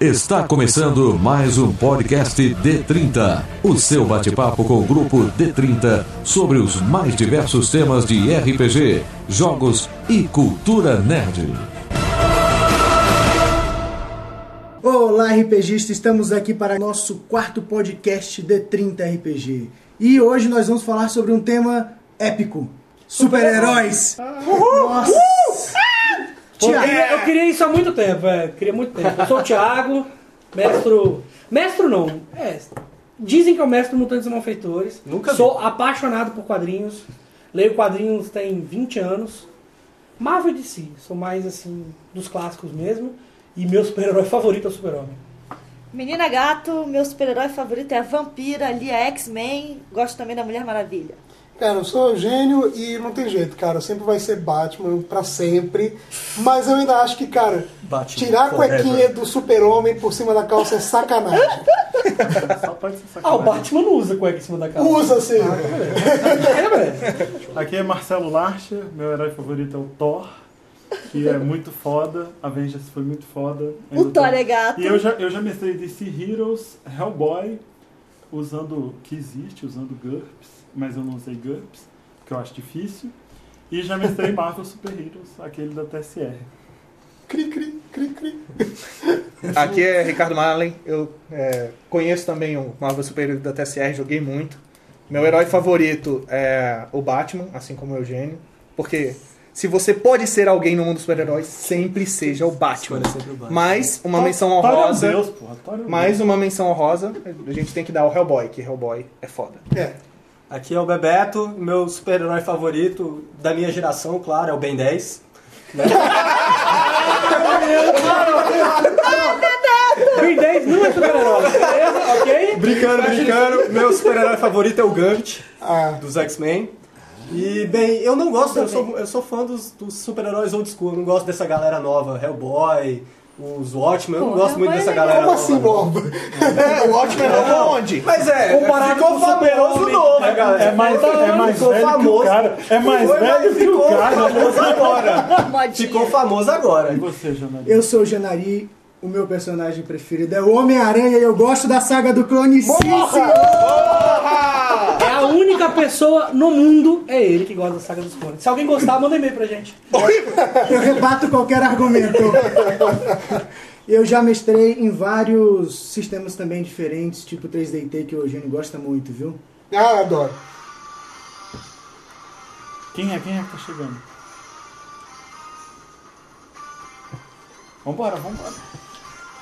Está começando mais um podcast D30, o seu bate-papo com o grupo D30 sobre os mais diversos temas de RPG, jogos e cultura nerd. Olá, RPGista, estamos aqui para nosso quarto podcast D30 RPG. E hoje nós vamos falar sobre um tema épico: super-heróis. Nossa! Tiago, É, eu queria isso há muito tempo, é, queria muito tempo. Eu sou o Thiago, mestre. Mestre não, é. Dizem que é o mestre Mutantes e Malfeitores. Nunca vi. Sou apaixonado por quadrinhos. Leio quadrinhos tem 20 anos. Marvel de si, sou mais assim, dos clássicos mesmo. E meu super-herói favorito é o Super-Homem. Menina Gato, meu super-herói favorito é a Vampira, ali a X-Men, gosto também da Mulher Maravilha. Cara, eu sou Eugênio e não tem jeito, cara. Sempre vai ser Batman pra sempre. Mas eu ainda acho que, cara, Batman tirar a forever. cuequinha do super-homem por cima da calça é sacanagem. Só pode ser Ah, o sacanagem. Batman não usa cueca em cima da cara. Usa assim. É, velho. Aqui é Marcelo Larcher, meu herói favorito é o Thor, que é muito foda. Avengers foi muito foda. O Thor tô- é gato. E eu já, eu já mestrei DC Heroes, Hellboy, usando que existe, usando GURPS, mas eu não usei GURPS, porque eu acho difícil. E já mestrei Marvel Super Heroes, aquele da TSR. Cri, cri, cri, cri. Aqui é Ricardo Marlen, eu é, conheço também o Marvel Super Hero da TSR, joguei muito. Meu herói favorito é o Batman, assim como o Eugênio, porque se você pode ser alguém no mundo dos super-heróis, sempre seja o Batman. Mas uma menção é honrosa, Deus, porra. É mais uma menção honrosa, a gente tem que dar ao Hellboy, que Hellboy é foda. É. Aqui é o Bebeto, meu super-herói favorito da minha geração, claro, é o Ben 10. Ben 10 não é super-herói, beleza? Ok? Brincando, brincando, meu super-herói favorito é o Gambit, Ah, dos X-Men. E, bem, eu não gosto, eu sou, eu sou fã dos, dos super-heróis old school, eu não gosto dessa galera nova, Hellboy, os Watchmen, eu não gosto muito dessa é galera como assim, nova? É, o Watchmen é onde? Mas é, Comparado ficou com famoso Super-Homem, novo, né, galera? É mais, é mais Ficou velho que o famoso. cara. É mais Foi, velho mas que o ficou cara. famoso agora. Ficou famoso agora. E você, Janari? eu sou o Janari, o meu personagem preferido é o Homem-Aranha e eu gosto da saga do clone sim, senhor! A única pessoa no mundo, é ele que gosta da saga dos clones. Se alguém gostar, manda e-mail pra gente. Eu rebato qualquer argumento. Eu já mestrei em vários sistemas também diferentes, tipo 3DT, que o Eugênio gosta muito, viu? Ah, adoro. Quem é? Quem é que tá chegando? Vambora, vambora.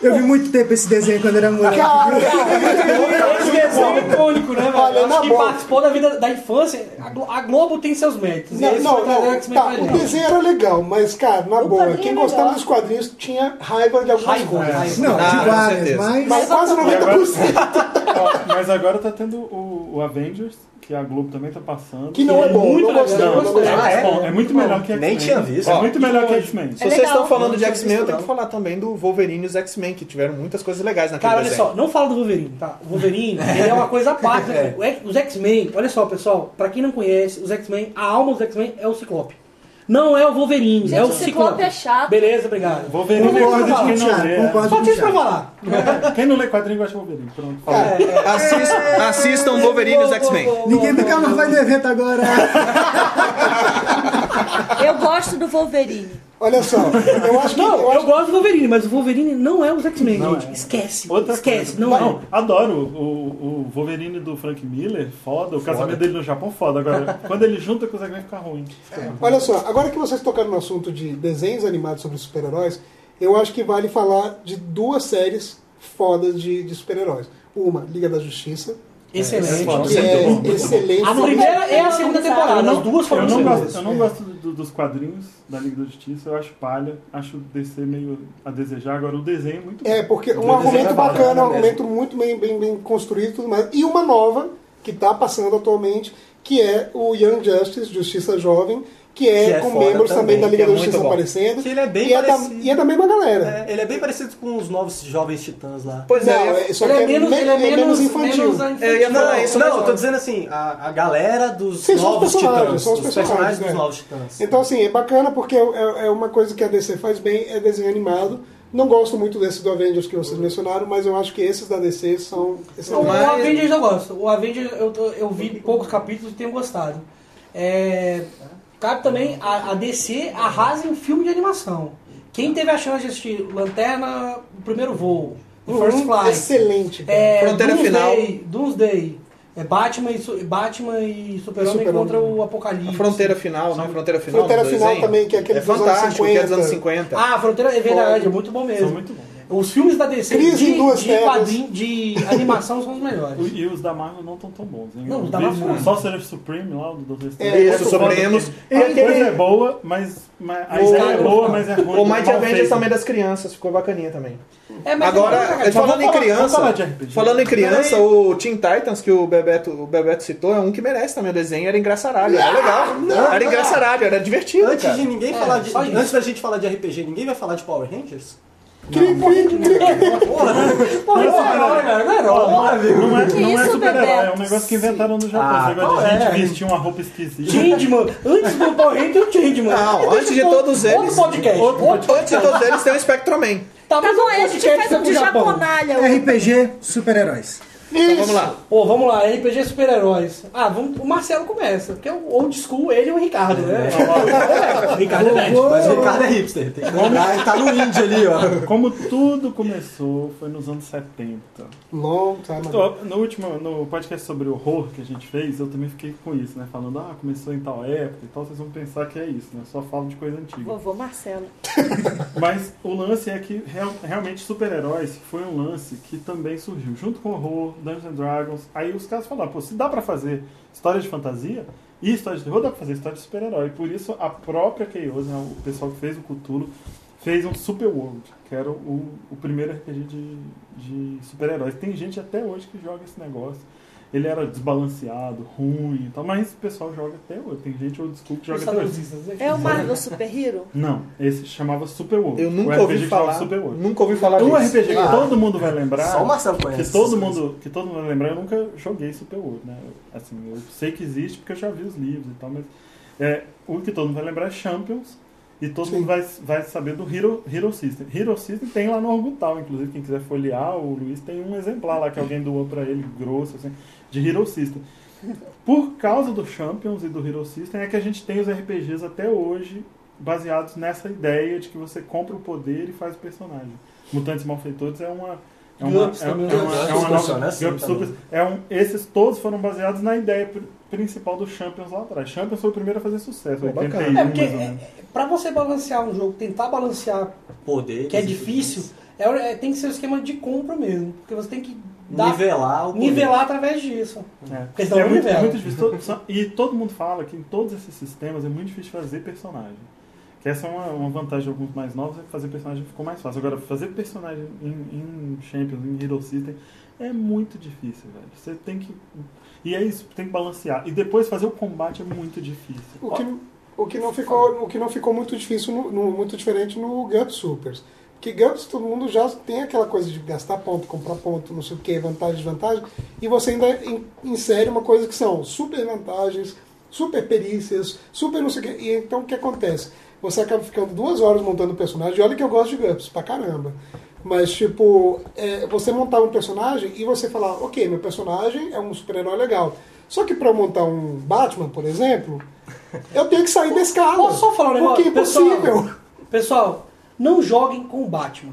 Eu vi muito tempo esse desenho quando era moleque. Cara, Esse desenho é icônico, né, velho? Olha, Eu Acho que boa. participou da vida da infância. A Glo- A Globo tem seus méritos. não, não, não. Tá, o desenho era legal, mas, cara, na O boa, quem é gostava dos quadrinhos tinha raiva de algumas Raiva, coisas. raiva. Não, Ah, de com várias, mas... Mas quase E agora- 90%. Ó, mas agora tá tendo o, o Avengers, que a Globo também tá passando. Que não é bom, muito não gostei. não gostei. Ah, é? Bom, é muito melhor que X-Men. Nem tinha visto. É muito melhor que X-Men. Se É vocês legal. estão falando de X-Men, eu tenho que falar também do Wolverine e os X-Men, que tiveram muitas coisas legais naquele Cara, olha desenho. só, não fala do Wolverine, tá? O Wolverine, ele é uma coisa à parte. né? Os X-Men, olha só, pessoal, pra quem não conhece, os X-Men, a alma dos X-Men é o Ciclope. Não é o Wolverine, Gente, é o Ciclope. Ciclope é chato. Beleza, obrigado. Wolverine é Concordo com quem o não lê. concordo Só tinha pra falar. Quem não lê quadrinho gosta de Wolverine. Pronto. fala. Assist- assistam Wolverine e os X-Men. Ninguém nunca mais vai no evento agora. Eu gosto do Wolverine. Olha só, eu acho que. Não, eu eu acho gosto do Wolverine, mas o Wolverine não é os X-Men, Não gente. é. Esquece. Outra esquece, coisa. não, é. adoro o, o Wolverine do Frank Miller, foda. O casamento dele no Japão, foda. Agora, quando ele junta com os X-Men, fica ruim. Olha só, agora que vocês tocaram no assunto de desenhos animados sobre super-heróis, eu acho que vale falar de duas séries fodas de, de super-heróis. Uma, Liga da Justiça, Excelente. foda. que é excelente. A primeira e a segunda temporada, as duas foram Eu não excelentes. gosto, eu não gosto do- dos quadrinhos da Liga da Justiça, eu acho palha, acho o DC meio a desejar. Agora, o desenho é muito É, porque O um argumento é bacana, um bacana argumento muito bem, bem, bem construído e tudo mais. E uma nova, que está passando atualmente, que é o Young Justice, Justiça Jovem, que é, Que é com membros também, também, da Liga é da muito Justiça aparecendo. Que ele é bem e, é da, parecido. e é da mesma galera. É, ele é bem parecido com os novos jovens titãs lá. Pois Não, é, é, só Ele que é menos, me- ele é menos, infantil. menos falar Não, isso não, mesmo. eu tô dizendo assim, a, a galera dos Sim, são os novos personagens, titãs. são os os personagens, personagens né? dos novos titãs. Então, assim, é bacana porque é, é uma coisa que a DC faz bem, é desenho animado, Não gosto muito desse do Avengers que vocês mencionaram, mas eu acho que esses da DC são O, excelentes. O Avengers eu gosto. O Avengers eu, eu vi poucos capítulos e tenho gostado. É, cabe também a, a DC arrasa em filme de animação. Quem teve a chance de assistir Lanterna, o primeiro voo, o First Uhum, Flight, Excelente. cara. é, Fronteira Doomsday, Doomsday, é Batman e, Batman e Super-Homem Super-Homem. contra o Apocalipse. A fronteira final, né? Fronteira final. Fronteira Final desenho. também, que é aquele é dos anos fantástico, que é dos 50. anos 50. Ah, a Fronteira é verdade, é muito bom mesmo. São muito bons. Os filmes da DC Crise em de, Duas de quadrinho, de animação são os melhores. E os da Marvel não estão tão bons. Hein? Não, os da Marvel não. O Sorcerer Supreme lá, do Doutor É, Estranho. Isso, Muito foda, Supremos. A coisa é boa, mas, mas a O- ideia é boa, mas é ruim. O Mighty Avengers também das crianças, ficou bacaninha também. É, mas Agora, Mas falando em criança, falar falando em criança, o Teen Titans que o Bebeto, o Bebeto citou é um que merece também o desenho, era engraçaralho, era legal. Era engraçaralho, era divertido, Antes cara. de ninguém falar de. só isso. Antes da gente falar de RPG, ninguém vai falar de Power Rangers? Cri, cri, cri. Porra, não é herói, cara, não é herói. Não é, Que não é isso, super-herói, é um Bebeto? negócio que inventaram no Japão. Ah, Esse negócio qual gente é? vestir uma roupa esquisita. Changeman. Antes do Power Ranger, o Changeman. Não, antes de todos Outro eles- podcast. outro Outro Antes de todos eles tem o Spectroman. Tá, Tá mas bom, um aí a gente podcast faz um sobre de Japão. japonalha. RPG super-heróis. Então vamos lá. Pô, vamos lá, RPG super-heróis. Ah, vamos, o Marcelo começa, porque é o old school, ele e o Ricardo, né? É, o Ricardo é nerd. Mas o Ricardo é hipster, tem que lembrar, ele tá no indie ali, ó. Como tudo começou foi nos anos 70. Long time ago. No último no podcast sobre horror que a gente fez, eu também fiquei com isso, né? Falando, ah, começou em tal época e tal, vocês vão pensar que é isso, né? Só falo de coisa antiga. Vovô Marcelo. Mas o lance é que real- realmente super-heróis foi um lance que também surgiu junto com horror, Dungeons and Dragons. Aí os caras falaram, pô, se dá pra fazer história de fantasia e história de terror, dá pra fazer história de super-herói. Por isso a própria Chaos, né, o pessoal que fez o Cthulhu, fez um Super World, que era o, o primeiro RPG de, de super-heróis. Tem gente até hoje que joga esse negócio. Ele era desbalanceado, ruim e tal, mas o pessoal joga até hoje. Tem gente old school que joga até hoje. É o Marvel Super Hero? Não, esse chamava Super World. Eu nunca ouvi que falar. Super World. Nunca ouvi falar Um disso. RPG que Ah. todo mundo vai lembrar. Só o Marcelo conhece. que todo mundo que todo mundo vai lembrar. Eu nunca joguei Super World, né? Assim, eu sei que existe porque eu já vi os livros e tal, mas é, o que todo mundo vai lembrar é Champions e todo Sim. mundo vai, vai saber do Hero, Hero System. Hero System tem lá no Orbital, inclusive quem quiser folhear, o Luiz tem um exemplar lá que alguém doou pra ele grosso assim, de Hero System. Por causa do Champions e do Hero System é que a gente tem os RPGs até hoje baseados nessa ideia de que você compra o poder e faz o personagem. Mutantes Malfeitores é uma é uma, é, também. é uma, é uma assim é um, esses todos foram baseados na ideia principal do Champions lá atrás. Champions foi o primeiro a fazer sucesso, Pô, 81 bacana. É, porque é, menos. pra você balancear um jogo, tentar balancear, Poder. que é difícil, é, é- tem que ser um esquema de compra mesmo. Porque você tem que dar, Nivelar o poder. nivelar através disso. É. Porque senão É muito, é muito difícil. Todo- só- e todo mundo fala que em todos esses sistemas é muito difícil fazer personagem. Que essa é uma, uma vantagem de alguns mais novos, é que fazer personagem ficou mais fácil. Agora, fazer personagem em, em Champions, em Hero System, é muito difícil, velho. Você tem que. E é isso, tem que balancear. E depois fazer o combate é muito difícil. O que, o que, não, ficou, o que não ficou muito difícil, no, no- muito diferente no GURPS Supers. Porque GURPS todo mundo já tem aquela coisa de gastar ponto, comprar ponto, não sei o que, vantagem, desvantagem, e você ainda in- insere uma coisa que são super vantagens, super perícias, super não sei o que. E então o que acontece? Você acaba ficando duas horas montando o personagem, e olha que eu gosto de GURPS, pra caramba. Mas, tipo, é, você montar um personagem e você falar, ok, meu personagem é um super-herói legal. Só que pra eu montar um Batman, por exemplo, eu tenho que sair da escala. Posso só falar um negócio? Porque é impossível. Pessoal, pessoal, não joguem com o Batman.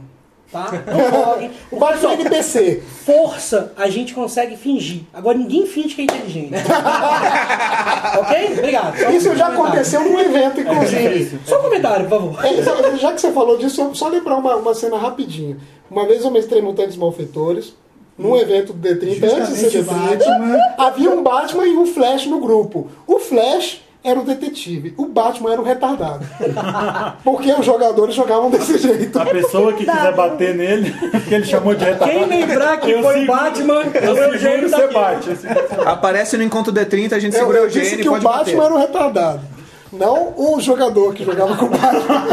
Tá? Não. O Batman é NPC. Força a gente consegue fingir. Agora ninguém finge que é inteligente. ok? Obrigado. Só Isso um já comentário. aconteceu num evento, inclusive. Só um comentário, por favor. É, já que você falou disso, eu só lembrar uma, uma cena rapidinho. Uma vez eu mestrei Mutantes Malfeitores, num evento do D30, antes de ser Justamente D30, Batman. havia um Batman e um Flash no grupo. O Flash era o detetive, o Batman era o retardado. Porque os jogadores jogavam desse jeito. A pessoa que quiser bater nele, que ele chamou de retardado. Quem lembrar que eu foi o Batman, é eu o seguro, Eugênio você bate. Aparece no encontro D30, a gente Eu, segura o eu disse Eugênio e que o Batman bater. era o retardado. Não o jogador que jogava com o Batman.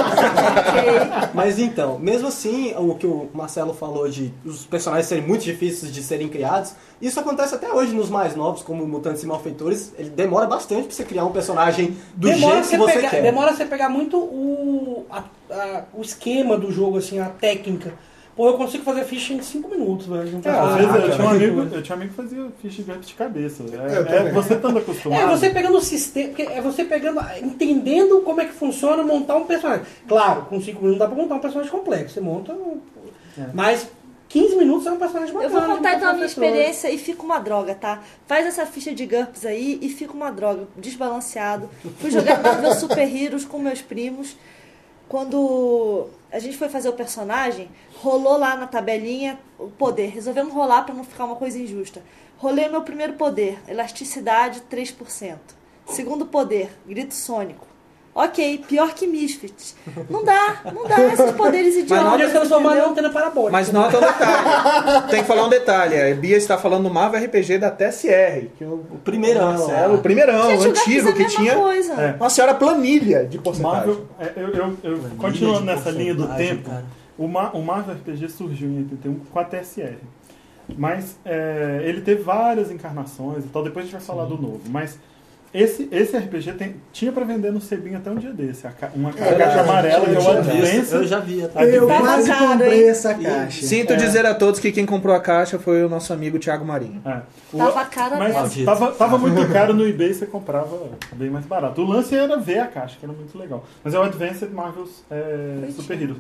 Mas então, mesmo assim, o que o Marcelo falou de os personagens serem muito difíceis de serem criados, isso acontece até hoje nos mais novos, como Mutantes e Malfeitores. Ele demora bastante pra você criar um personagem do demora jeito que você pegar, quer. Demora você pegar muito o, a- a- o esquema do jogo, assim, a técnica. Pô, eu consigo fazer ficha em 5 minutos, velho. Não É, às fazer vezes eu tinha, um amigo, eu tinha um amigo que fazia ficha de cabeça. Eu É, é também. você estando acostumado. É você pegando o sistema, porque é você pegando, entendendo como é que funciona montar um personagem. Claro, com 5 minutos não dá pra montar um personagem complexo. Você monta. um- É. Mas 15 minutos é um personagem Eu bacana. vou contar então a minha experiência e fica uma droga, tá? Faz essa ficha de GURPS aí e fica uma droga, desbalanceado. Fui jogar Marvel Super Heroes com meus primos. Quando a gente foi fazer o personagem, rolou lá na tabelinha o poder. Resolvemos rolar pra não ficar uma coisa injusta. Rolei o meu primeiro poder, elasticidade 3%. Segundo poder, grito sônico. Ok, pior que Misfits. Não dá, não dá esses poderes idiotas. Não podia se transformar numa antena parabólica. Mas nota um detalhe. Tem que falar um detalhe. A Bia está falando do Marvel RPG da TSR. Que o, O primeirão. Marcelo, o primeirão, Gente, o é antigo, que tinha coisa. É. uma senhora planilha de porcentagem. Marvel, é, eu, eu, eu continuando de nessa linha do tempo, cara. o, Ma- o Marvel RPG surgiu em 81 com a TSR. Mas é, ele teve várias encarnações e tal, depois a gente vai falar do novo. Mas esse, esse RPG tem- tinha pra vender no Sebinho até um dia desse. ca- uma É, caixa amarela que é o tinha Advance. Eu já vi. até. Eu Tava quase caro, comprei hein? essa caixa. Sinto É. dizer a todos que quem comprou a caixa foi o nosso amigo Thiago Marinho. É. O- Tava caro Mas mesmo. tava, tava muito caro no eBay, você comprava bem mais barato. O lance era ver a caixa, que era muito legal. Mas é o Advanced Marvel's é, Super Heroes.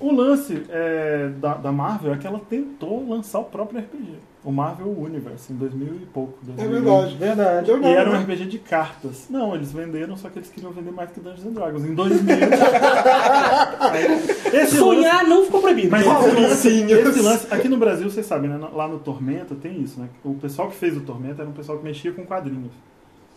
O lance é, da, da Marvel é que ela tentou lançar o próprio RPG. O Marvel Universe, em 2000 e pouco. É 2001. verdade. Verdade. E era um né? RPG de cartas. Não, eles venderam, só que eles queriam vender mais que Dungeons and Dragons. Em 2000. esse Sonhar não ficou proibido. mas esse lance, esse lance, aqui no Brasil, vocês sabem, né? Lá no Tormenta tem isso, né? O pessoal que fez o Tormenta era um pessoal que mexia com quadrinhos.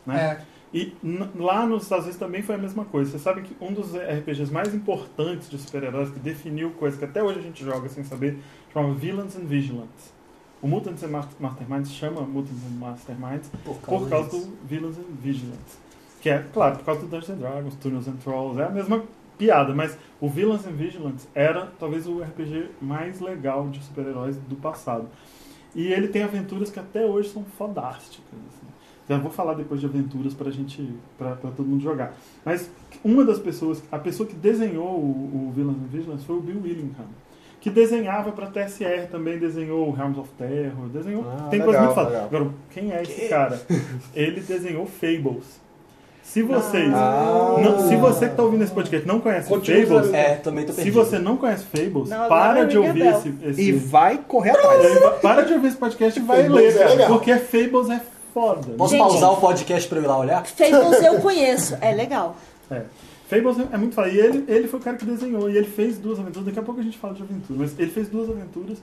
Né? é. E lá nos Estados Unidos também foi a mesma coisa. Vocês sabem que um dos RPGs mais importantes de super-heróis, que definiu coisas que até hoje a gente joga sem saber, chamava Villains and Vigilantes. O Mutants and Mas- Masterminds chama Mutants and Masterminds por causa disso. do Villains and Vigilantes. Que é, claro, por causa do Dungeons and Dragons, Tunnels and Trolls, é a mesma piada, mas o Villains and Vigilantes era talvez o RPG mais legal de super-heróis do passado. E ele tem aventuras que até hoje são fodásticas. Assim. Já vou falar depois de aventuras pra gente, pra, pra todo mundo jogar. Mas uma das pessoas, a pessoa que desenhou o, o Villains and Vigilantes foi o Bill Willingham. Que desenhava pra TSR também, desenhou o Realms of Terror, desenhou. Ah, tem legal, coisa muito foda. legal. Agora, quem é esse cara? Ele desenhou Fables. Se vocês. Ah. não- se você que tá ouvindo esse podcast não conhece Fables. É, também tô se você não conhece Fables, Não, para de rinha ouvir esse, esse- E vai correr atrás. É, Para de ouvir esse podcast e vai Fables ler, é cara. porque Fables é foda. Posso Gente. pausar o podcast pra eu ir lá olhar? Fables eu conheço, é legal. É. Fables é muito foda. E ele, ele foi o cara que desenhou. E ele fez duas aventuras. Daqui a pouco a gente fala de aventura. Mas ele fez duas aventuras.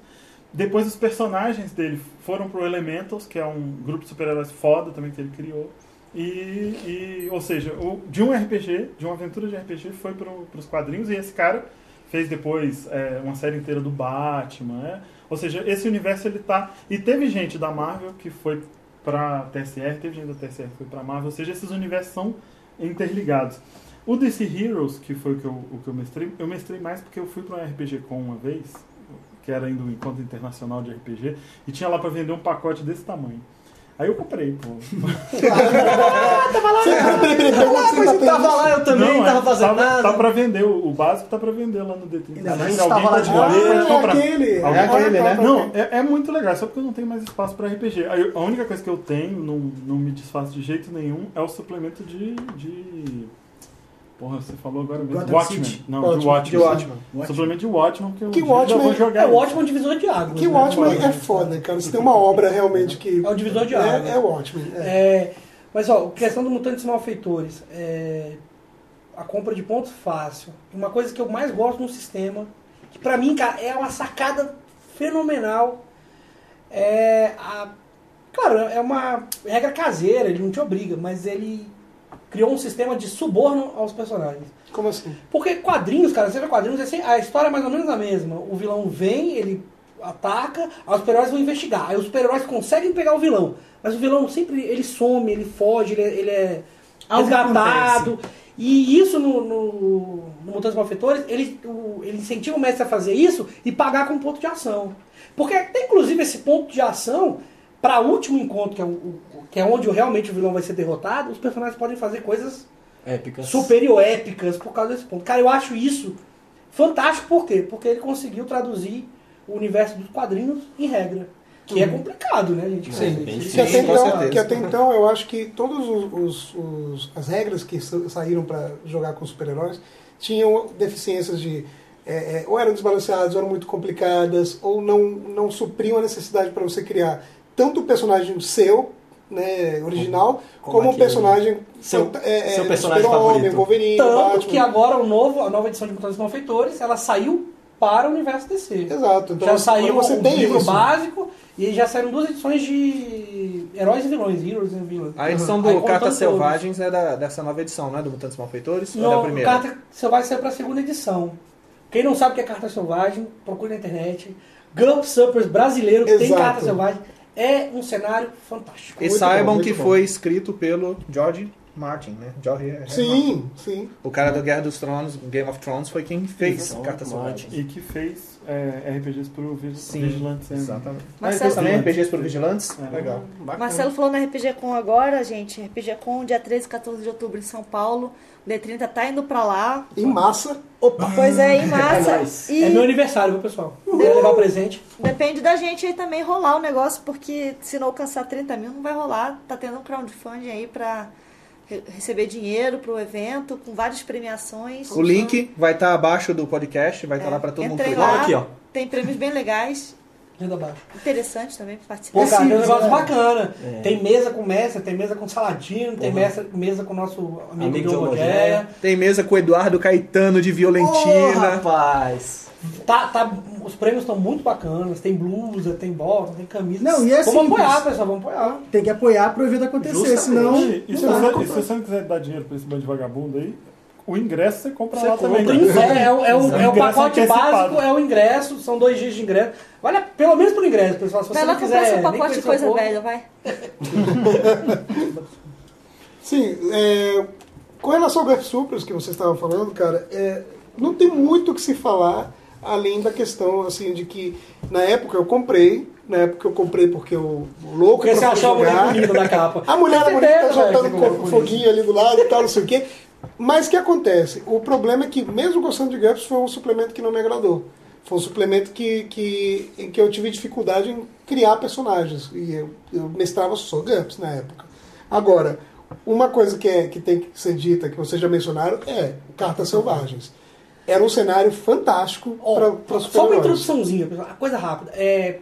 Depois os personagens dele foram pro Elementals, que é um grupo de super-heróis foda também que ele criou. E, e- ou seja, o- de um RPG, de uma aventura de RPG, foi pro, pros quadrinhos. E esse cara fez depois é, uma série inteira do Batman. né? Ou seja, esse universo ele tá. E teve gente da Marvel que foi pra TSR, teve gente da TSR que foi pra Marvel. Ou seja, esses universos são interligados. O DC Heroes, que foi o que eu, o que eu mestrei, eu mestrei mais porque eu fui para um RPG com uma vez, que era indo um encontro internacional de RPG, e tinha lá para vender um pacote desse tamanho. Aí eu comprei, pô. Ah, mas eu tava lá, eu também Não, tava é, fazendo tá, nada. Tá pra vender, o, o básico tá pra vender lá no D30. Ainda mais alguém tava lá de bobeira. pode Ah, é comprar. aquele. Alguém- É aquele, né? Não, é, é muito legal, só porque eu não tenho mais espaço para RPG. Aí a única coisa que eu tenho, não, não me desfaço de jeito nenhum, é o suplemento de. de... Porra, você falou agora mesmo. Gotham Watchmen. City. Não, Watchmen, de Watchmen. de Watchmen. Suplemento de Watchmen, que eu Que dia Watchmen vou jogar. É o ótimo divisor de águas. Que o né? Watchmen é foda, cara. Se tem uma obra realmente que. É o divisor de é, águas. é o Watchmen. É. É, mas, ó, questão do Mutantes Malfeitores. É, a compra de pontos fácil. Uma coisa que eu mais gosto no sistema, que pra mim, cara, é uma sacada fenomenal. É a. Claro, é uma regra caseira, ele não te obriga, mas ele criou um sistema de suborno aos personagens. Como assim? Porque quadrinhos, cara, você vê quadrinhos, é assim, a história é mais ou menos a mesma. O vilão vem, ele ataca, aí os super-heróis vão investigar. Aí os super-heróis conseguem pegar o vilão. Mas o vilão sempre ele some, ele foge, ele, é- ele é Algo resgatado. E isso no, no, no Mutantes Malfeitores, ele, o- ele incentiva o mestre a fazer isso e pagar com ponto de ação. Porque tem inclusive esse ponto de ação para o último encontro, que é, o, o- que é onde realmente o vilão vai ser derrotado, os personagens podem fazer coisas Épicas. superior épicas por causa desse ponto. Cara, eu acho isso fantástico, por quê? Porque ele conseguiu traduzir o universo dos quadrinhos em regra. Que é complicado, né, gente? Sim, bem isso. Que até, então, que até então eu acho que todas os, os- os- as regras que sa- saíram para jogar com super-heróis tinham deficiências de. é, é, ou eram desbalanceadas, ou eram muito complicadas, ou não, não supriam a necessidade para você criar tanto o personagem seu, né, original, Como como, o personagem. seu- é, seu é, personagem Super-Homem, favorito. Wolverine, Tanto Batman. que agora o novo, a nova edição de Mutantes Malfeitores, ela saiu para o universo DC. Exato. Então já saiu você o livro isso. básico e já saíram duas edições de heróis e vilões, Heroes and Villains. A edição do Aí Cartas todos. Selvagens é da, dessa nova edição, né? Do Mutantes Malfeitores? ou é da Não, o primeira? Carta Selvagem saiu para a segunda edição. Quem não sabe o que é Carta Selvagem, procure na internet. Gump Suppers brasileiro que tem Exato. Carta Selvagem. É um cenário fantástico. E saibam bom, que bom. foi escrito pelo George Martin, né? George R. Sim, sim. O cara do Guerra dos Tronos, Game of Thrones, foi quem fez Exato, Cartas Martin. Selvagens. E que fez é, RPGs pro Sim, Vigilante Sempre. Exatamente. Marcelo- Mas fez também RPGs por Vigilantes? É. Legal. Marcelo falou na RPG Com agora, gente. RPG Com, dia 13 e 14 de outubro em São Paulo. O D30 tá indo pra lá. Em massa. Pois é, em massa. É e É meu aniversário, viu, pessoal? Quer levar presente? depende da gente aí também rolar o negócio, porque se não alcançar 30 mil, não vai rolar. Tá tendo um crowdfunding aí pra receber dinheiro pro evento, com várias premiações. O link vai estar abaixo do podcast, vai estar lá pra todo mundo lá, Aqui, ó. tem prêmios bem legais, Ainda abaixo. interessantes também pra participar. Pô, cara, tem um negócio é. bacana. É. Tem mesa com mestre, tem mesa com saladino, tem mesa, mesa com o nosso amigo, Amigo. Gogéia. Tem mesa com o Eduardo Caetano de Violentina. rapaz! Tá, tá, os prêmios estão muito bacanas. Tem blusa, tem bota, tem camisa. Não, e é Vamos simples. apoiar, pessoal, vamos apoiar. Tem que apoiar pro evento acontecer, Justamente. senão. E, e se não você, e se você não quiser dar dinheiro pra esse bando de vagabundo aí, o ingresso você compra Você lá compra. também. É, é, o- é o, é o Ingresso pacote antecipado. básico, é o ingresso, são dois dias de ingresso. Olha, pelo menos pro ingresso, pessoal. Se você Vai lá comprar seu pacote de o coisa velha, vai. Sim, é, com relação ao Garf Supers que você estava falando, cara, é, não tem muito o que se falar além da questão assim de que na época eu comprei, na época eu comprei porque o louco Porque você achou a mulher jogar, bonita da capa. a mulher bonita tá no comprou co- por foguinho ali do lado e tal, não sei o quê. Mas o que acontece? O problema é que, mesmo gostando de GURPS, foi um suplemento que não me agradou. Foi um suplemento que, que, em que eu tive dificuldade em criar personagens. E eu, eu mestrava só GURPS na época. Agora, uma coisa que, é, que tem que ser dita, que vocês já mencionaram, é Cartas Selvagens. Era um cenário fantástico Ó, para para só uma introduçãozinha, pessoal, uma coisa rápida. É,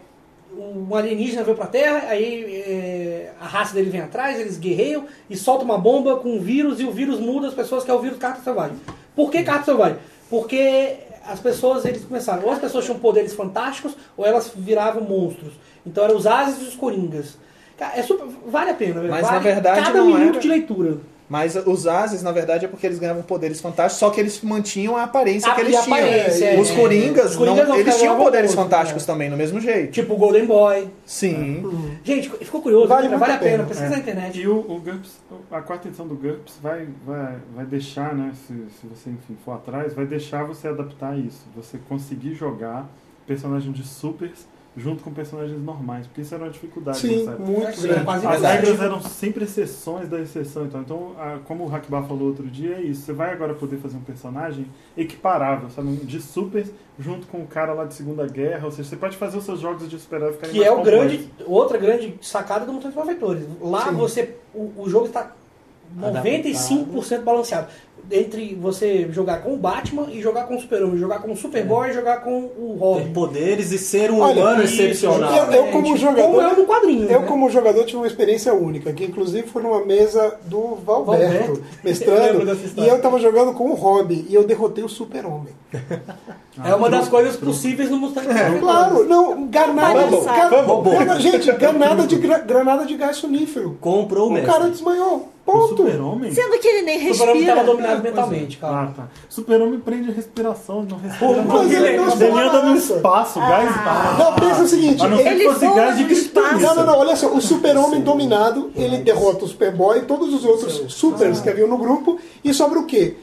um alienígena veio pra Terra, aí é, a raça dele vem atrás, eles guerreiam e soltam uma bomba com um vírus e o vírus muda as pessoas, que é o vírus Carta Selvagem. Por que Carta Selvagem? Porque as pessoas, eles começaram, ou as pessoas tinham poderes fantásticos, ou elas viravam monstros. Então eram os ases e os coringas. É super, vale a pena. Mas, vale na verdade, cada não minuto era. de leitura. Mas os Ases, na verdade, é porque eles ganhavam poderes fantásticos, só que eles mantinham a aparência A- que eles tinham. aparência, é, os é. Coringas, Os Coringas não- não eles tinham poderes famosos, fantásticos né? também, do mesmo jeito. Tipo o Golden Boy. Sim. Gente, ficou curioso, Vale muito vale a pena. pena, pesquisa É. na internet. E o, o GURPS, a quarta edição do GURPS vai, vai, vai deixar, né, se, se você enfim, for atrás, vai deixar você adaptar isso. Você conseguir jogar personagens de supers junto com personagens normais, porque isso era uma dificuldade Sim, nessa época. muito Sim, grande. quase As verdade. regras eram sempre exceções da exceção. Então, então a- como o Hackbar falou outro dia, é isso. Você vai agora poder fazer um personagem equiparável, sabe? De supers junto com o cara lá de Segunda Guerra. Ou seja, você pode fazer os seus jogos de super-herói ficarem Que mais é o grande, outra grande sacada do Mutantes Malfeitores. Lá Sim. você, o, o jogo está 95% balanceado. Entre você jogar com o Batman e jogar com o Super-Homem, jogar com o Superboy e jogar com o Ter Robin. poderes e ser um Olha, humano Isso, excepcional. eu- eu como jogador- Como é no quadrinho. Eu, né? como jogador, tive uma experiência única, que inclusive foi numa mesa do Valberto, Valberto. Eu mestrando, dessa e eu tava jogando com o Robin, e eu derrotei o Super-Homem. É uma das coisas possíveis no Mutantes Malfeitores. Claro, não, granada, Vamos, ga- vamos. granada- gente, granada de, gra- granada de gás sonífero. Comprou o O cara desmaiou. O Ponto. super-homem? Sendo que ele nem O super-homem respira. tava dominado mentalmente, calma. Ah, tá. Super-homem prende a respiração, não respira. Mas ele não Ele anda no lança. espaço, gás Ah. Não, pensa o seguinte, não ele- fosse voa gás de no espaço. Não, não, não, olha só, o super-homem dominado, ele derrota o Superboy e todos os outros supers que haviam no grupo, e sobra o quê?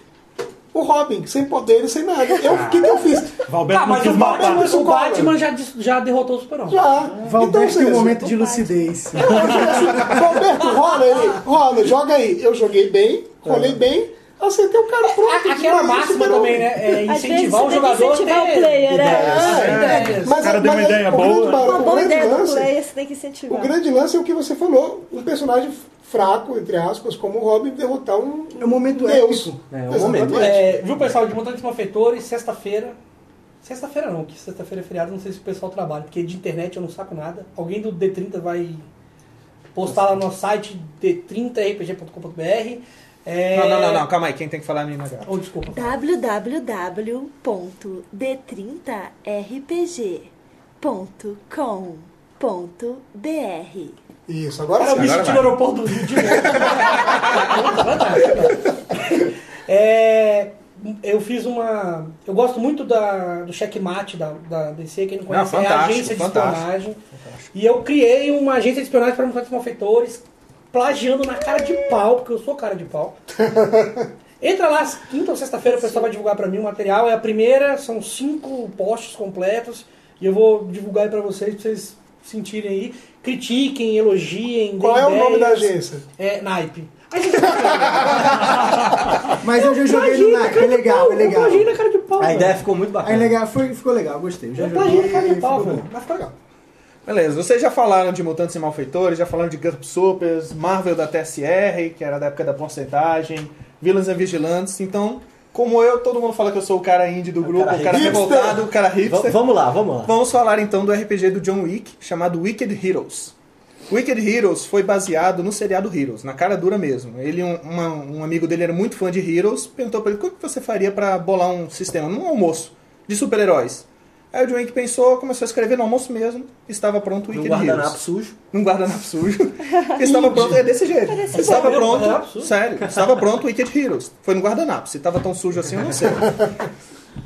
O Robin, sem poderes, sem nada. Eu- O que, que eu fiz? Valberto Tá, mas o. Batman, o. Batman já, já derrotou o super-homem. Já. Então, Valberto tem seja, um momento de lucidez. Roberto, rola ele, rola, joga aí. Eu joguei bem, rolei bem, acertei o cara pronto. A- Aquela máxima também, né? É incentivar o você tem jogador a incentivar ter o player, né? ideias. É, ideias. Mas, O cara deu uma ideia o grande boa. Uma o boa grande ideia do lance- player, você tem que O incentivar. grande lance é o que você falou, um personagem fraco, entre aspas, como o Robin, derrotar um É um momento Deus. épico. É, um Exatamente. momento. É, viu, pessoal, de Mutantes Malfeitores, sexta-feira. Sexta-feira não, que sexta-feira é feriado, não sei se o pessoal trabalha, porque de internet eu não saco nada. Alguém do D30 vai postar lá no nosso site d30rpg.com.br. É... Não, não, não, não, calma aí, quem tem que falar é a Nina Gato. Oh, desculpa. www.d30rpg.com.br Isso, agora Cara, eu sim. me agora senti vai. no aeroporto do Rio de é, eu fiz uma. Eu gosto muito da, do checkmate da, da DC, quem não conhece, é a fantástico, agência de fantástico. espionagem. E eu criei uma agência de espionagem para mutantes malfeitores, plagiando na cara de pau, porque eu sou cara de pau. Entra lá, quinta ou sexta-feira, o pessoal vai divulgar para mim o material. É a primeira, são cinco posts completos. E eu vou divulgar aí para vocês, pra vocês sentirem aí. Critiquem, elogiem. Qual é o nome da ideias. agência? É Naipe. Mas eu já joguei no Nike, é legal, é Eu legal. plagiei na cara de pau. A ideia ficou muito bacana. legal, foi, ficou legal, gostei. Eu já Eu plagiei na cara de pau, ficou. Mas ficou legal. Beleza, vocês já falaram de Mutantes e Malfeitores, já falaram de GURP Supers, Marvel da TSR, que era da época da porcentagem, Villains and Vigilantes, então, como eu, todo mundo fala que eu sou o cara indie do grupo, o cara revoltado, o cara V- hipster. vamos lá, vamos lá. Vamos falar então do RPG do John Wick, chamado Wicked Heroes. Wicked Heroes foi baseado no seriado Heroes, na cara dura mesmo. Ele, um, uma- um amigo dele era muito fã de Heroes, perguntou pra ele como que você faria pra bolar um sistema, num almoço, de super-heróis. Aí o John Wick pensou, começou a escrever no almoço mesmo, estava pronto o Um Wicked guardanapo Heroes. sujo. Num guardanapo sujo. estava pronto, é desse jeito. Estava bom, pronto, guardanapo sério, estava pronto o Wicked Heroes. Foi no guardanapo, se estava tão sujo assim eu não sei.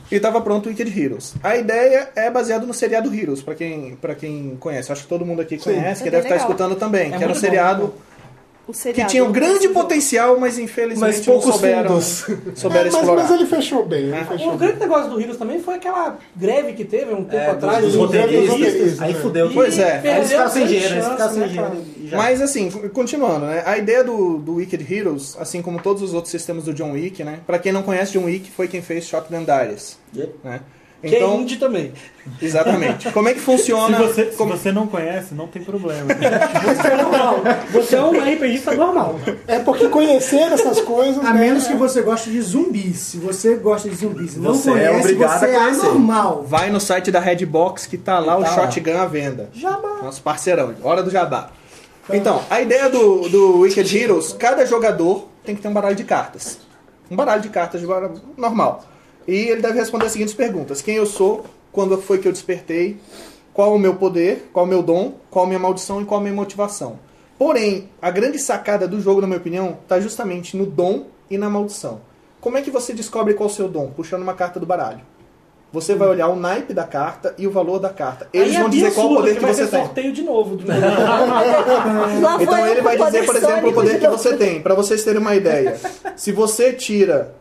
E estava pronto o Wicked Heroes. A ideia é baseada no seriado Heroes, pra quem, pra quem conhece. Acho que todo mundo aqui conhece, É que bem deve estar escutando também. É que era um muito bom, seriado O que seriado. tinha um grande potencial, mas infelizmente Mas poucos não souberam, fundos. souberam É, mas, explorar. mas ele fechou bem, ele fechou O bem. grande negócio do Heroes também foi aquela greve que teve um tempo É, atrás. dos dos roteiristas. roteiristas, Aí né? fudeu. Pois é. Aí eles ficaram sem dinheiro, eles grande ficaram sem chance, né, dinheiro. e já. Mas assim, continuando, né? A ideia do, do Wicked Heroes, assim como todos os outros sistemas do John Wick, né? Pra quem não conhece John Wick, foi quem fez Shotgun Diaries, Yep. né? Que é Então, indie também. exatamente. Como é que Se funciona? você, se como- você não conhece, não tem problema. Você é normal. Você é um RPGista normal. É porque conhecer essas coisas. A né, menos é- que você goste de zumbis. Se você gosta de zumbis e não Você é conhece, obrigado você a é conhecer. anormal. Vai no site da Redbox que tá lá o Tá lá. Shotgun à venda. Jabá. Nosso parceirão, hora do jabá. Então, a ideia do, do Wicked Heroes, cada jogador tem que ter um baralho de cartas. Um baralho de cartas de baralho normal. E ele deve responder as seguintes perguntas. Quem eu sou, quando foi que eu despertei, qual o meu poder, qual o meu dom, qual a minha maldição e qual a minha motivação. Porém, a grande sacada do jogo, na minha opinião, está justamente no dom e na maldição. Como é que você descobre qual é o seu dom? Puxando uma carta do baralho. Você vai olhar o naipe da carta e o valor da carta. Eles Aí é vão dizer bem qual o poder que vai você tem. sorteio de novo. do- Então ele vai dizer, por exemplo, o poder de que você tem. Pra vocês terem uma ideia. Se você tira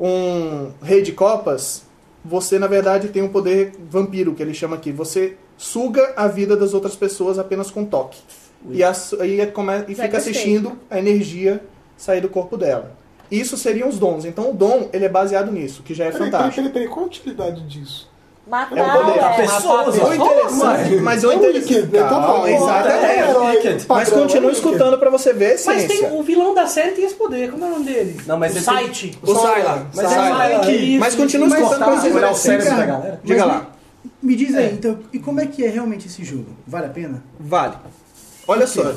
um rei de copas, você na verdade tem um poder vampiro, que ele chama aqui. Você suga a vida das outras pessoas apenas com toque. E, e é come- e Já fica assistindo a energia sair do corpo dela. Isso seriam os dons. Então o dom ele é baseado nisso, que já é Peraí, peraí, fantástico. peraí, peraí, qual a utilidade disso? Matar É o poder. é, pessoas, O interessante, mas É o interessante. Wicked, né? Calma, exatamente. É Mas é continua Wicked. escutando pra você ver a Mas tem, o vilão da série tem esse poder. Como é o nome dele? Não, mas o site. O Sylar. Mas é Mas continua escutando pra Mas você ver o cérebro essência. da galera. Diga Mas lá. Me diz aí, É. então, e como é que é realmente esse jogo? Vale a pena? Vale. Olha só.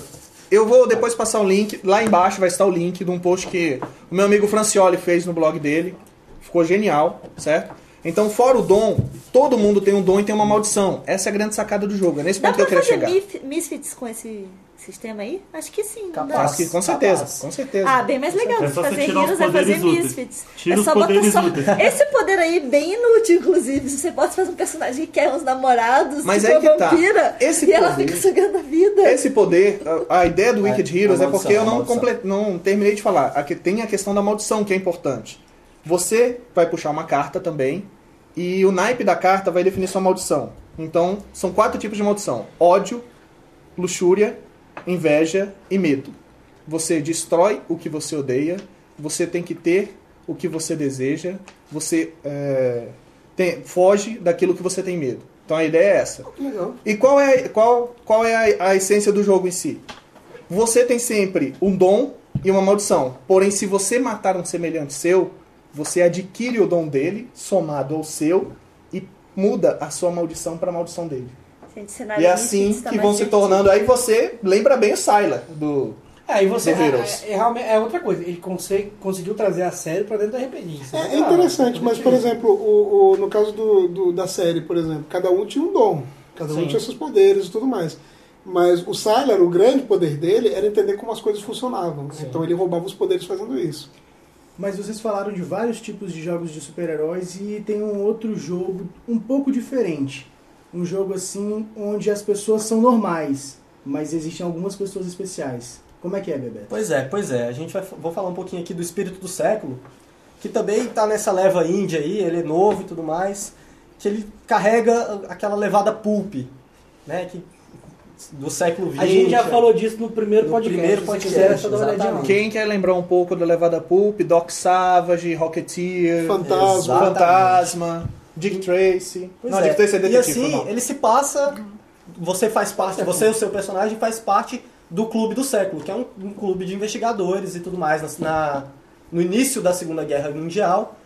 Eu vou depois passar o link. Lá embaixo vai estar o link de um post que o meu amigo Francioli fez no blog dele. Ficou genial, certo? Então, fora o dom, todo mundo tem um dom e tem uma maldição. Essa é a grande sacada do jogo. É nesse Dá ponto que eu queria fazer chegar. misfits com esse sistema aí? Acho que sim. Capaz. Acho que com certeza, Capaz. com certeza. Ah, bem mais legal É fazer Heroes é fazer úteis. Misfits. Tira é só botar só. úteis. Esse poder aí, bem inútil, inclusive. Você pode fazer um personagem que quer uns namorados, Mas tipo aí que uma tá. vampira, Esse e ela poder- fica sugando a vida. Esse poder, a, a ideia do É, Wicked Heroes a é porque maldição, eu a não, maldição. comple- não terminei de falar. Aqui tem a questão da maldição, que é importante. Você vai puxar uma carta também, e o naipe da carta vai definir sua maldição. Então, são quatro tipos de maldição: ódio, luxúria, inveja e medo. Você destrói o que você odeia, você tem que ter o que você deseja, você é, tem- foge daquilo que você tem medo. Então a ideia é essa. Legal. E qual é, qual, qual é a, a essência do jogo em si? Você tem sempre um dom e uma maldição. Porém, se você matar um semelhante seu, você adquire o dom dele, somado ao seu, e muda a sua maldição para a maldição dele. Gente, E é assim tá que mais vão se tornando. Aí você lembra bem o Sylar do. É, e você é, é, é é outra coisa. Ele consegue, conseguiu trazer a série pra dentro do RPG. Isso É, é legal, interessante, mas, por exemplo, o, o- no caso do, do- da série, por exemplo, cada um tinha um dom, cada um Sim. tinha seus poderes e tudo mais. Mas o Sylar, o grande poder dele era entender como as coisas funcionavam. Então ele roubava os poderes fazendo isso. Mas vocês falaram de vários tipos de jogos de super-heróis e tem um outro jogo um pouco diferente. Um jogo assim onde as pessoas são normais, mas existem algumas pessoas especiais. Como é que é, Bebeto? Pois é, pois é. A gente vai vou falar um pouquinho aqui do Espírito do Século, que também está nessa leva índia aí, ele é novo e tudo mais, que ele carrega aquela levada pulp, né, que do século XX. A gente já falou disso no primeiro No podcast. primeiro se podcast, quiser, é olhadinha lá. exatamente. Quem quer lembrar um pouco da Levada Pulp, Doc Savage, Rocketeer, Fantasma. Exato. Fantasma, Dick Tracy. Pois não, é. Dick Tracy é e detetive. assim, não. ele se passa. Você faz parte, você e o seu personagem faz parte do Clube do Século, que é um, um clube de investigadores e tudo mais, na, na- no início da Segunda Guerra Mundial.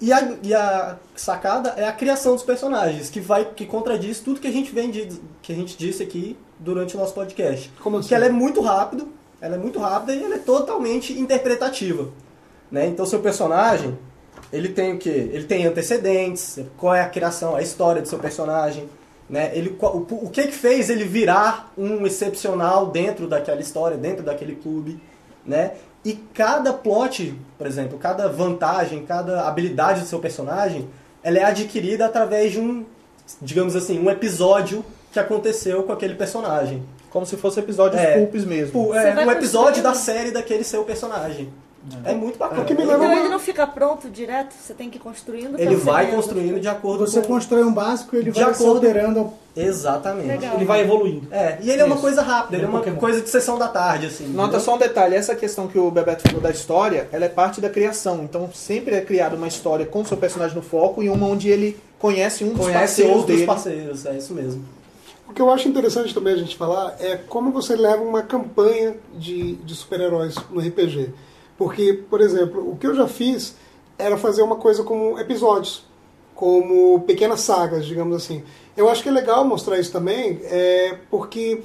E a, e a sacada é a criação dos personagens, que vai que contradiz tudo que a gente vem de, que a gente disse aqui durante o nosso podcast. Como assim? Que ela é muito rápido, ela é muito rápida e ela é totalmente interpretativa. Né? Então seu personagem, ele tem o quê? Ele tem antecedentes, qual é a criação, a história do seu personagem, né? Ele, o, o que que fez ele virar um excepcional dentro daquela história, dentro daquele clube, né? E cada plot, por exemplo, cada vantagem, cada habilidade do seu personagem, ela é adquirida através de um, digamos assim, um episódio que aconteceu com aquele personagem. Como se fosse episódios É. pulpes mesmo. É, um episódio da série daquele seu personagem. É, muito bacana. O que me leva Então uma- ele não fica pronto direto, você tem que ir construindo. Ele vai percebendo. construindo de acordo Você com... constrói um básico, ele De vai se acordo- alterando Exatamente. Legal. Ele vai evoluindo. É, e ele é uma Isso. coisa rápida, ele é Ele é uma Pokémon. coisa de sessão da tarde, assim. Nota entendeu? só um detalhe, essa questão que o Bebeto falou da história, ela é parte da criação. Então sempre é criada uma história com o seu personagem no foco e uma onde ele conhece um dos Conhece parceiros outros dele. parceiros, é isso mesmo. O que eu acho interessante também a gente falar é como você leva uma campanha de, de super-heróis no RPG. Porque, por exemplo, o que eu já fiz era fazer uma coisa como episódios, como pequenas sagas, digamos assim. Eu acho que é legal mostrar isso também, é, porque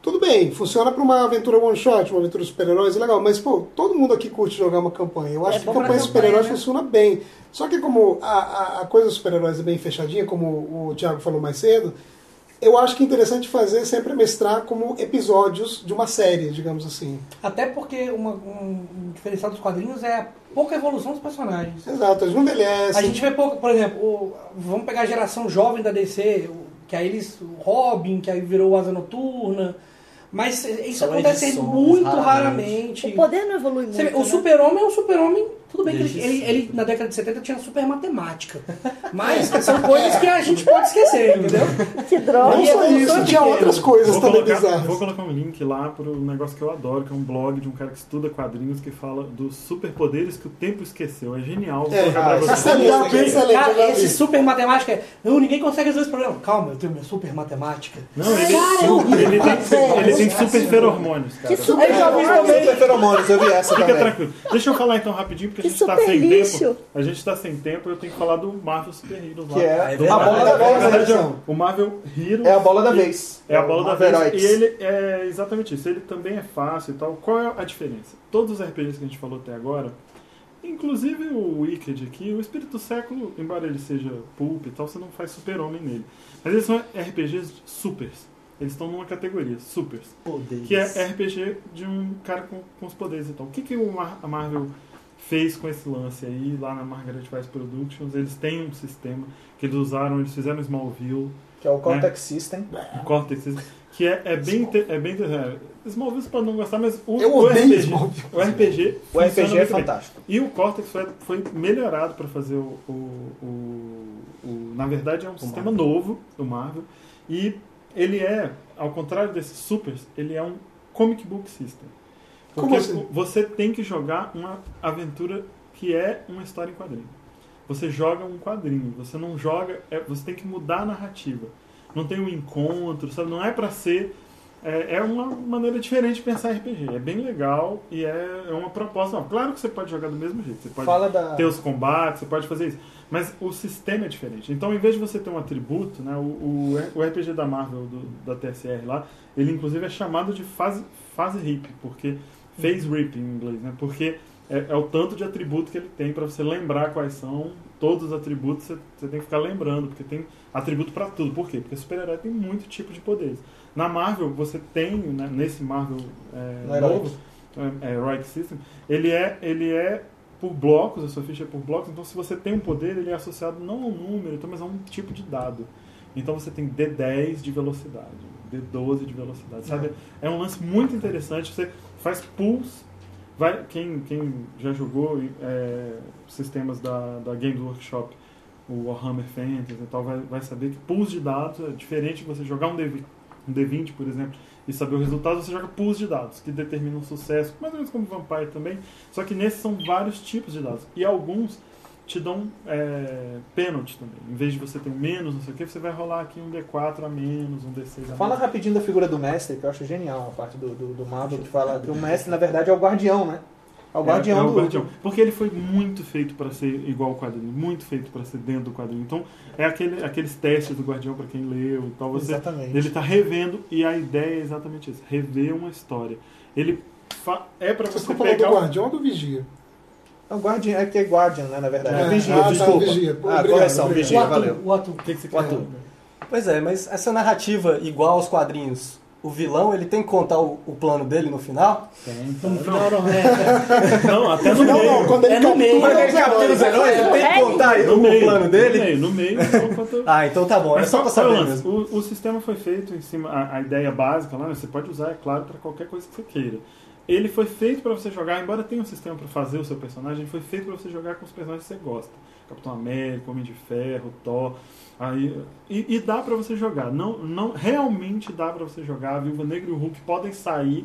tudo bem, funciona para uma aventura one shot, uma aventura super-heróis, é legal, mas pô, todo mundo aqui curte jogar uma campanha. Eu acho É que campanha, super-heróis né? funciona bem. Só que como a, a, a coisa dos super-heróis é bem fechadinha, como o Thiago falou mais cedo, eu acho que é interessante fazer sempre mestrar como episódios de uma série, digamos assim. Até porque uma- um, diferencial dos quadrinhos é a pouca evolução dos personagens. Exato, eles não envelhecem. A gente vê pouco, por exemplo, o- vamos pegar a geração jovem da DC, o- que aí eles, o Robin, que aí virou Asa Noturna, mas isso São acontece edições, muito raramente. raramente. O poder não evolui muito. Você vê, o né? super-homem é um super-homem, tudo bem que ele, ele- ele, na década de 70 tinha super matemática, mas são coisas que a gente pode esquecer, entendeu? Que droga. Não só isso, é tinha pequena. outras coisas Vou também colocar, bizarras. vou colocar um link lá pro negócio que eu adoro, que é um blog de um cara que estuda quadrinhos que fala dos superpoderes que o tempo esqueceu. É genial. É, ah, vocês. excelente, já Cara, esse super matemática é. Não, ninguém consegue resolver esse problema. Calma, eu tenho minha super matemática. Não, ele, Cara, é horrível. ele tem, ele tem super feromônios, cara. Que super. Super feromônios, eu vi essa Fica também. tranquilo. Deixa eu falar então rapidinho, porque Que a gente tá sem lixo. tempo. A gente tá sem tempo, eu tenho que falar do Marvel Super Heroes lá. Que é Ah, é a verdade. bola da vez, né? o Marvel Heroes. É a bola da vez. É a bola da vez. Heroics. E ele é exatamente isso. Ele também é fácil e tal. Qual é a diferença? Todos os RPGs que a gente falou até agora, inclusive o Wicked aqui, o Espírito do Século, embora ele seja pulp e tal, você não faz super-homem nele. Mas eles são RPGs supers. Eles estão numa categoria, Supers. Poderes. Que é RPG de um cara com, com os poderes. Então, o que, que o Mar- a Marvel fez com esse lance aí, lá na Margaret Weiss Productions? Eles têm um sistema que eles usaram, eles fizeram Smallville, Que é o Cortex System. o Cortex, que é, é bem... inte- É bem é, Smallville você pode não gostar, mas o, Eu o odeio RPG, o RPG, O RPG é muito bem. fantástico. E o Cortex foi, foi melhorado para fazer o, o, o- o- Na verdade, é um sistema novo do Marvel. E ele é, ao contrário desses supers, ele é um comic book system. Como Porque assim? você tem que jogar uma aventura que é uma história em quadrinho. Você joga um quadrinho, você não joga. é- você tem que mudar a narrativa. Não tem um encontro, sabe? Não é para ser. É, é uma maneira diferente de pensar RPG. É bem legal e é, é uma proposta. Não, claro que você pode jogar do mesmo jeito. Você pode Fala da. ter os combates, você pode fazer isso. Mas o sistema é diferente. Então, em vez de você ter um atributo, né, o, o, o RPG da Marvel, do- da TSR lá, ele inclusive é chamado de fase, fase RIP, porque phase RIP em inglês, né? Porque é, é o tanto de atributo que ele tem para você lembrar quais são todos os atributos, você, você tem que ficar lembrando, porque tem atributo para tudo. Por quê? Porque super-herói tem muito tipo de poderes. Na Marvel, você tem, né, nesse Marvel é, novo, é, Heroic System, ele é, ele é por blocos, a sua ficha é por blocos, então se você tem um poder, ele é associado não a um número, então, mas a um tipo de dado. Então você tem D10 de velocidade, D12 de velocidade, sabe? É um lance muito interessante, você faz pulls, vai, quem, quem já jogou é, sistemas da, da Games Workshop, o Warhammer Fantasy e tal, vai, vai saber que pools de dados é diferente de você jogar um, D, um D20, por exemplo, e saber o resultado, você joga pools de dados, que determinam sucesso, mais ou menos como Vampire também, só que nesses são vários tipos de dados. E alguns te dão é, pênalti também. Em vez de você ter um menos, não sei o que, você vai rolar aqui um D4 a menos, um D6 a Fala menos. rapidinho da figura do mestre, que eu acho genial, a parte do, do, do Marvel, que fala que o mestre, na verdade, é o guardião, né? É o guardião é, é o do. guardião. Porque ele foi muito feito para ser igual ao quadrinho, muito feito para ser dentro do quadrinho. Então, é aquele, aqueles testes do guardião para quem leu e tal. Você, Exatamente. ele tá revendo e a ideia é exatamente isso, rever uma história. Ele fa- é para Você você falou do pegar o- Guardião ou do Vigia? É o guardião, é que é guardian, né, na verdade. É. É, vigia, Ah, tá, desculpa. vigia. Pô, ah, obrigado, correção, obrigado. vigia, o atu, valeu. o atu. O que, que você O quer? ator. Pois é, mas essa narrativa igual aos quadrinhos, o vilão ele tem que contar o, o plano dele no final? No final, não, é. Não, até no Não, meio. não, quando ele É no meio. captura Quando ele captura os heróis, ele tem que contar No o meio, plano dele? No meio, no meio. então, Ah, então tá bom, é Mas só só pra é saber mesmo. O, o sistema foi feito em cima, a, a ideia básica lá, né, você pode usar, é claro, para qualquer coisa que você queira. Ele foi feito para você jogar, embora tenha um sistema para fazer o seu personagem, ele foi feito para você jogar com os personagens que você gosta. Capitão América, Homem de Ferro, Thor. Aí, e, e dá para você jogar. Não, não, realmente dá para você jogar. A Viúva Negra e o Hulk podem sair,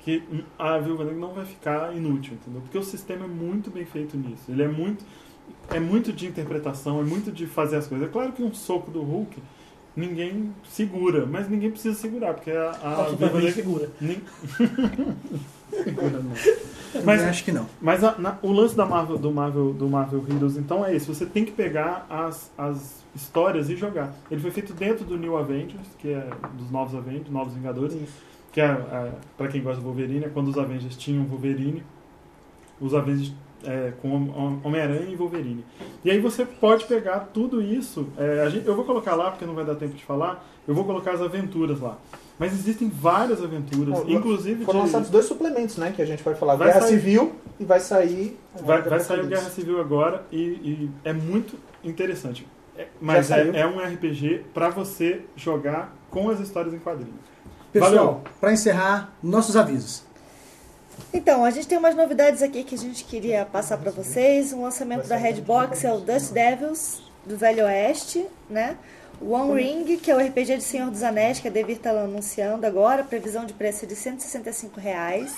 que a Viúva Negra não vai ficar inútil, entendeu? Porque o sistema é muito bem feito nisso. Ele é muito é muito de interpretação, é muito de fazer as coisas. É claro que um soco do Hulk ninguém segura, mas ninguém precisa segurar, porque a, a Viúva Negra- segura. nem-. Mas acho que não. mas a- na- o lance da Marvel, do Marvel, do Marvel Heroes, então é esse. Você tem que pegar as, as histórias e jogar. Ele foi feito dentro do New Avengers, que é dos novos Avengers, novos Vingadores, que é, é para quem gosta do Wolverine, é quando os Avengers tinham Wolverine, os Avengers é, com Hom- Homem-Aranha e Wolverine. E aí você pode pegar tudo isso. é, a gente- eu vou colocar lá porque não vai dar tempo de falar. Eu vou colocar as aventuras lá. Mas existem várias aventuras, Ó, inclusive Foram de- lançados dois suplementos, né? Que a gente vai falar. Vai Guerra sair- Civil e vai sair. Vai, vai sair o. Guerra Civil agora e, e é muito interessante. É- mas é, é um RPG pra você jogar com as histórias em quadrinhos. Pessoal, para encerrar, nossos avisos. Então, a gente tem umas novidades aqui que a gente queria passar para vocês. O lançamento da Redbox é o Dust Devils, do Velho Oeste, né? One Ring, que é o RPG de Senhor dos Anéis, que a Devir está anunciando agora. Previsão de preço é de 165 reais.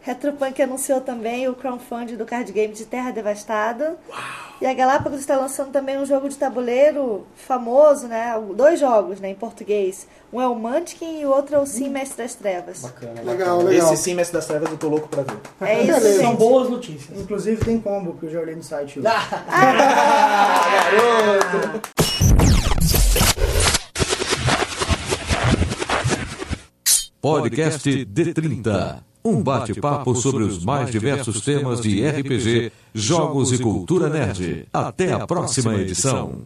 Retropunk anunciou também o crowdfunding do card game de Terra Devastada. E a Galápagos está lançando também um jogo de tabuleiro famoso, né? Dois jogos, né, em português. Um é o Munchkin e o outro é o Sim Mestre das Trevas. Bacana, Legal, bacana. legal. Esse sim, Mestre das Trevas, eu tô louco pra ver. É isso. São gente. boas notícias. Inclusive tem combo que eu já olhei no site hoje. Podcast D30. Um bate-papo sobre os mais diversos temas de RPG, jogos e cultura nerd. Até a próxima edição.